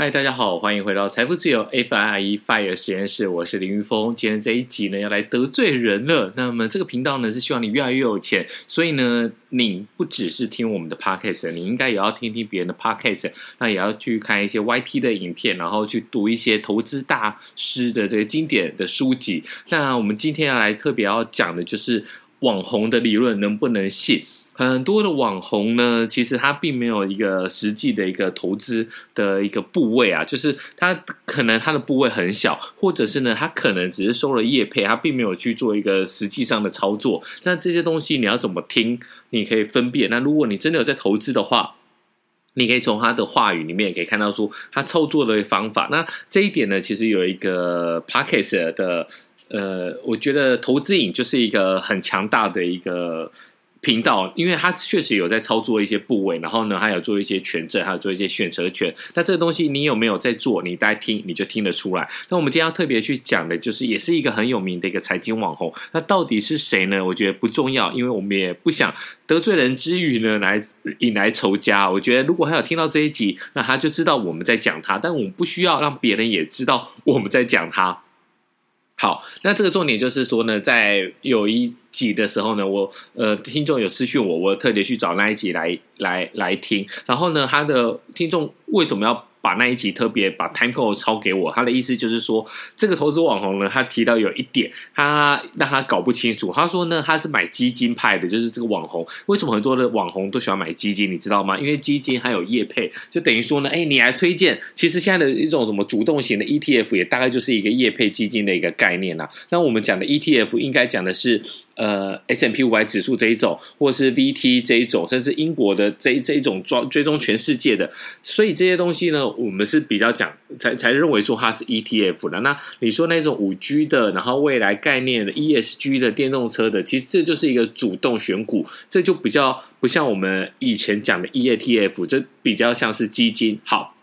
嗨，大家好，欢迎回到财富自由 FIRE FIRE 实验室，我是林裕丰。今天这一集呢，要来得罪人了。那么这个频道呢，是希望你越来越有钱，所以呢，你不只是听我们的 podcast，你应该也要听听别人的 podcast，那也要去看一些 YT 的影片，然后去读一些投资大师的这个经典的书籍。那我们今天要来特别要讲的就是网红的理论能不能信？很多的网红呢，其实他并没有一个实际的一个投资的一个部位啊，就是他可能他的部位很小，或者是呢，他可能只是收了业配，他并没有去做一个实际上的操作。那这些东西你要怎么听？你可以分辨。那如果你真的有在投资的话，你可以从他的话语里面也可以看到说他操作的方法。那这一点呢，其实有一个 Podcast 的，呃，我觉得投资瘾就是一个很强大的一个。频道，因为他确实有在操作一些部位，然后呢，还有做一些权证，还有做一些选择权。那这个东西你有没有在做？你大家听，你就听得出来。那我们今天要特别去讲的，就是也是一个很有名的一个财经网红。那到底是谁呢？我觉得不重要，因为我们也不想得罪人之余呢，来引来仇家。我觉得如果他有听到这一集，那他就知道我们在讲他，但我们不需要让别人也知道我们在讲他。好，那这个重点就是说呢，在有一集的时候呢，我呃听众有私讯我，我特别去找那一集来来来听，然后呢，他的听众为什么要？把那一集特别把 timecode 抄给我，他的意思就是说，这个投资网红呢，他提到有一点，他让他搞不清楚。他说呢，他是买基金派的，就是这个网红。为什么很多的网红都喜欢买基金？你知道吗？因为基金还有业配，就等于说呢，哎，你来推荐。其实现在的一种什么主动型的 ETF，也大概就是一个业配基金的一个概念啦。那我们讲的 ETF，应该讲的是。呃，S M P 五百指数这一种，或是 VT 这一种，甚至英国的这这一种追追踪全世界的，所以这些东西呢，我们是比较讲才才认为说它是 ETF 的。那你说那种五 G 的，然后未来概念的 ESG 的电动车的，其实这就是一个主动选股，这就比较不像我们以前讲的 E A T F，这比较像是基金。好，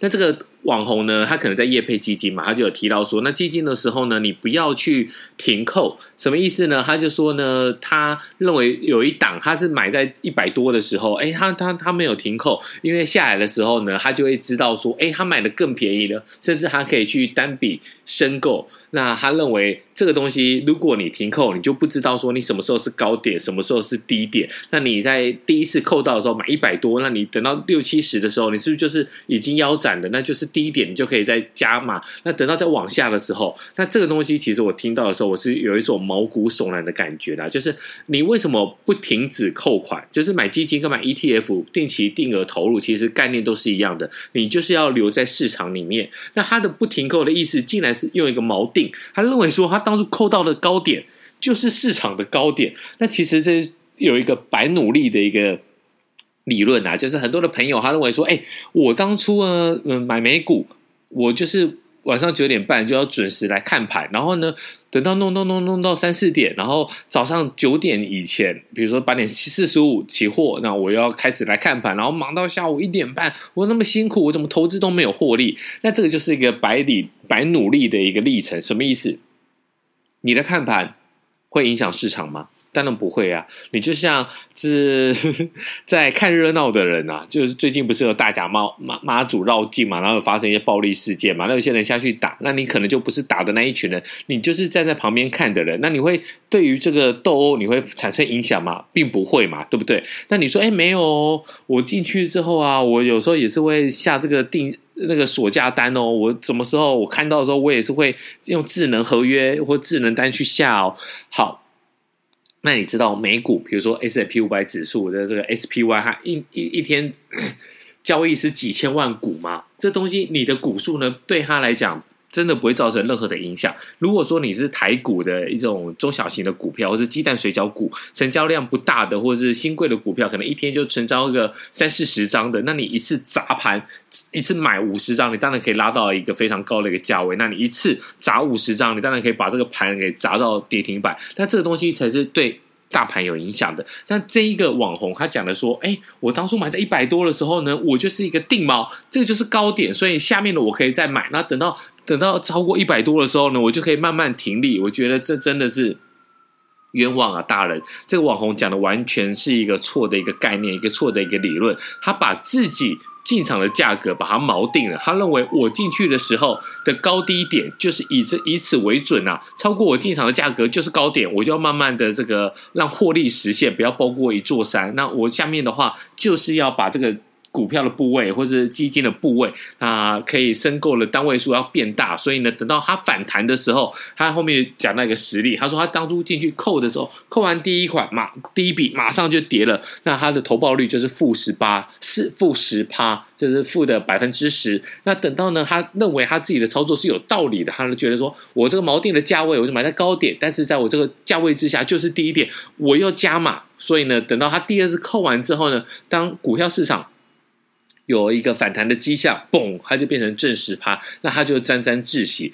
那这个。网红呢，他可能在业配基金嘛，他就有提到说，那基金的时候呢，你不要去停扣，什么意思呢？他就说呢，他认为有一档他是买在一百多的时候，哎，他他他没有停扣，因为下来的时候呢，他就会知道说，哎，他买的更便宜了，甚至他可以去单笔申购。那他认为这个东西，如果你停扣，你就不知道说你什么时候是高点，什么时候是低点。那你在第一次扣到的时候买一百多，那你等到六七十的时候，你是不是就是已经腰斩的？那就是。低点，你就可以再加码。那等到再往下的时候，那这个东西其实我听到的时候，我是有一种毛骨悚然的感觉啦。就是你为什么不停止扣款？就是买基金跟买 ETF 定期定额投入，其实概念都是一样的。你就是要留在市场里面。那它的不停扣的意思，竟然是用一个锚定。他认为说，他当初扣到的高点就是市场的高点。那其实这有一个白努力的一个。理论啊，就是很多的朋友他认为说，哎，我当初呢，嗯，买美股，我就是晚上九点半就要准时来看盘，然后呢，等到弄弄弄弄到三四点，然后早上九点以前，比如说八点四十五起货，那我要开始来看盘，然后忙到下午一点半，我那么辛苦，我怎么投资都没有获利？那这个就是一个百里白努力的一个历程，什么意思？你的看盘会影响市场吗？当然不会啊！你就像是 在看热闹的人啊，就是最近不是有大甲妈妈妈祖绕境嘛，然后发生一些暴力事件嘛，那有些人下去打，那你可能就不是打的那一群人，你就是站在旁边看的人，那你会对于这个斗殴你会产生影响吗？并不会嘛，对不对？那你说，哎，没有，我进去之后啊，我有时候也是会下这个定那个锁价单哦，我什么时候我看到的时候，我也是会用智能合约或智能单去下哦，好。那你知道美股，比如说 S&P 五百指数的这个 SPY，它一一一天 交易是几千万股吗？这东西你的股数呢，对他来讲。真的不会造成任何的影响。如果说你是台股的一种中小型的股票，或是鸡蛋水饺股，成交量不大的，或者是新贵的股票，可能一天就成交个三四十张的，那你一次砸盘，一次买五十张，你当然可以拉到一个非常高的一个价位。那你一次砸五十张，你当然可以把这个盘给砸到跌停板。那这个东西才是对。大盘有影响的，但这一个网红他讲的说，哎，我当初买在一百多的时候呢，我就是一个定锚，这个就是高点，所以下面的我可以再买，那等到等到超过一百多的时候呢，我就可以慢慢停利。我觉得这真的是冤枉啊，大人！这个网红讲的完全是一个错的一个概念，一个错的一个理论。他把自己进场的价格把它锚定了，他认为我进去的时候的高低点就是以这以此为准啊，超过我进场的价格就是高点，我就要慢慢的这个让获利实现，不要包过一座山。那我下面的话就是要把这个。股票的部位或是基金的部位啊，可以申购的单位数要变大，所以呢，等到它反弹的时候，他后面讲那个实例，他说他当初进去扣的时候，扣完第一款马第一笔马上就跌了，那他的投报率就是负十八，是负十趴，就是负的百分之十。那等到呢，他认为他自己的操作是有道理的，他就觉得说我这个锚定的价位，我就买在高点，但是在我这个价位之下就是低点，我又加码，所以呢，等到他第二次扣完之后呢，当股票市场。有一个反弹的迹象，嘣，它就变成正十趴，那他就沾沾自喜。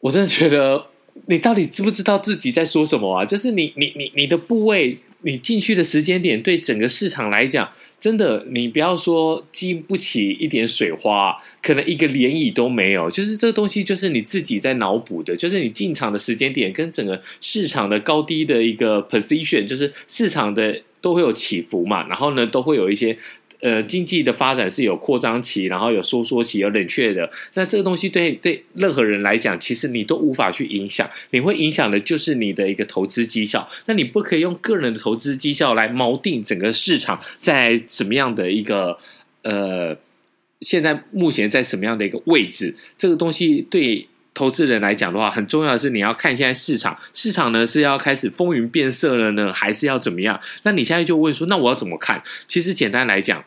我真的觉得，你到底知不知道自己在说什么啊？就是你、你、你、你的部位，你进去的时间点，对整个市场来讲，真的，你不要说经不起一点水花，可能一个涟漪都没有。就是这个东西，就是你自己在脑补的，就是你进场的时间点跟整个市场的高低的一个 position，就是市场的都会有起伏嘛，然后呢，都会有一些。呃，经济的发展是有扩张期，然后有收缩期，有冷却的。那这个东西对对任何人来讲，其实你都无法去影响。你会影响的就是你的一个投资绩效。那你不可以用个人的投资绩效来锚定整个市场在怎么样的一个呃，现在目前在什么样的一个位置？这个东西对投资人来讲的话，很重要的是你要看现在市场，市场呢是要开始风云变色了呢，还是要怎么样？那你现在就问说，那我要怎么看？其实简单来讲。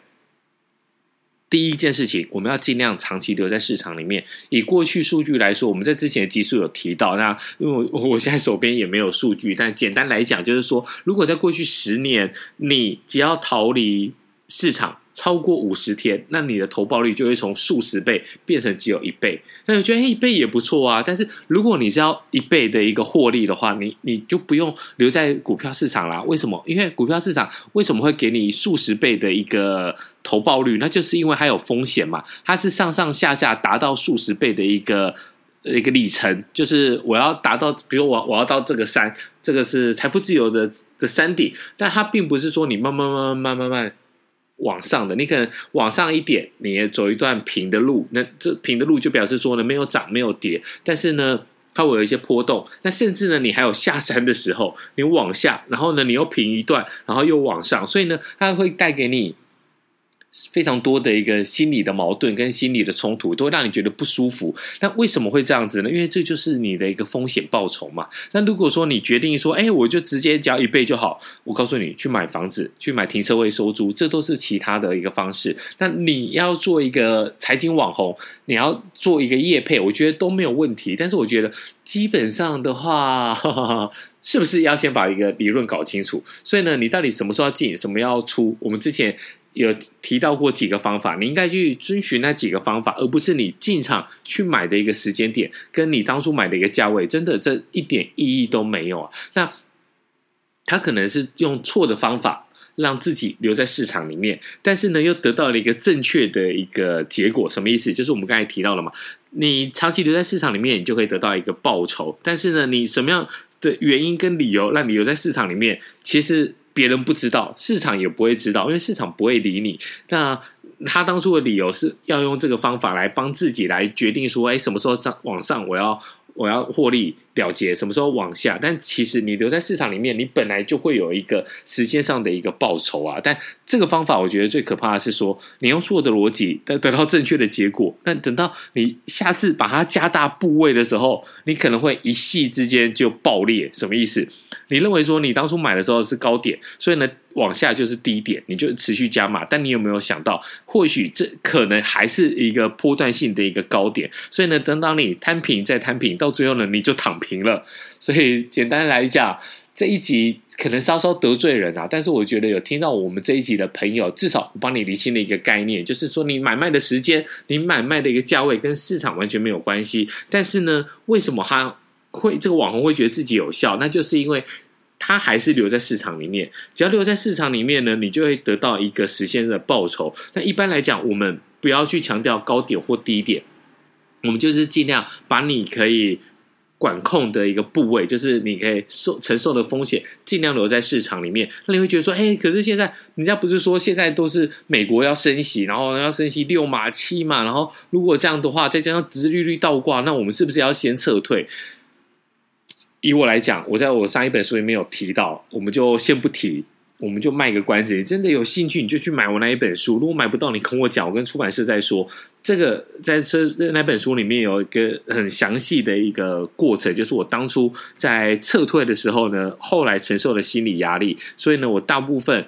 第一件事情，我们要尽量长期留在市场里面。以过去数据来说，我们在之前的集数有提到。那因为我我现在手边也没有数据，但简单来讲，就是说，如果在过去十年，你只要逃离市场，超过五十天，那你的投报率就会从数十倍变成只有一倍。那我觉得一倍也不错啊。但是如果你是要一倍的一个获利的话，你你就不用留在股票市场啦。为什么？因为股票市场为什么会给你数十倍的一个投报率？那就是因为它有风险嘛。它是上上下下达到数十倍的一个一个里程，就是我要达到，比如我我要到这个山，这个是财富自由的的山顶，但它并不是说你慢慢慢慢慢慢慢。往上的，你可能往上一点，你也走一段平的路，那这平的路就表示说呢，没有涨，没有跌，但是呢，它会有一些波动。那甚至呢，你还有下山的时候，你往下，然后呢，你又平一段，然后又往上，所以呢，它会带给你。非常多的一个心理的矛盾跟心理的冲突，都会让你觉得不舒服。那为什么会这样子呢？因为这就是你的一个风险报酬嘛。那如果说你决定说，哎，我就直接交一倍就好，我告诉你，去买房子，去买停车位收租，这都是其他的一个方式。那你要做一个财经网红，你要做一个业配，我觉得都没有问题。但是我觉得基本上的话，哈哈，是不是要先把一个理论搞清楚？所以呢，你到底什么时候要进，什么要出？我们之前。有提到过几个方法，你应该去遵循那几个方法，而不是你进场去买的一个时间点，跟你当初买的一个价位，真的这一点意义都没有啊。那他可能是用错的方法让自己留在市场里面，但是呢，又得到了一个正确的一个结果。什么意思？就是我们刚才提到了嘛，你长期留在市场里面，你就可以得到一个报酬。但是呢，你什么样的原因跟理由让你留在市场里面，其实。别人不知道，市场也不会知道，因为市场不会理你。那他当初的理由是要用这个方法来帮自己来决定说，哎，什么时候上往上，我要。我要获利了结，什么时候往下？但其实你留在市场里面，你本来就会有一个时间上的一个报酬啊。但这个方法，我觉得最可怕的是说，你用错的逻辑，得得到正确的结果。但等到你下次把它加大部位的时候，你可能会一夕之间就爆裂。什么意思？你认为说你当初买的时候是高点，所以呢，往下就是低点，你就持续加码。但你有没有想到，或许这可能还是一个波段性的一个高点？所以呢，等到你摊平再摊平，到到最后呢，你就躺平了。所以简单来讲，这一集可能稍稍得罪人啊，但是我觉得有听到我们这一集的朋友，至少我帮你理清了一个概念，就是说你买卖的时间，你买卖的一个价位跟市场完全没有关系。但是呢，为什么他会这个网红会觉得自己有效？那就是因为。他还是留在市场里面，只要留在市场里面呢，你就会得到一个实现的报酬。那一般来讲，我们不要去强调高点或低点，我们就是尽量把你可以。管控的一个部位，就是你可以受承受的风险尽量留在市场里面。那你会觉得说，哎，可是现在人家不是说现在都是美国要升息，然后要升息六码七码，然后如果这样的话，再加上殖利率倒挂，那我们是不是要先撤退？以我来讲，我在我上一本书里面有提到，我们就先不提，我们就卖个关子。你真的有兴趣，你就去买我那一本书。如果买不到，你跟我讲，我跟出版社再说。这个在这那本书里面有一个很详细的一个过程，就是我当初在撤退的时候呢，后来承受的心理压力，所以呢，我大部分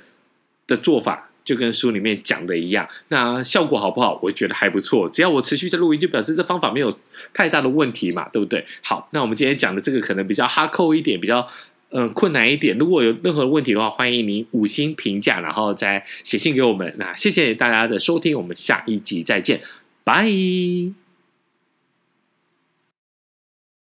的做法就跟书里面讲的一样。那效果好不好？我觉得还不错。只要我持续在录音，就表示这方法没有太大的问题嘛，对不对？好，那我们今天讲的这个可能比较哈扣一点，比较嗯、困难一点。如果有任何问题的话，欢迎您五星评价，然后再写信给我们。那谢谢大家的收听，我们下一集再见。Bye.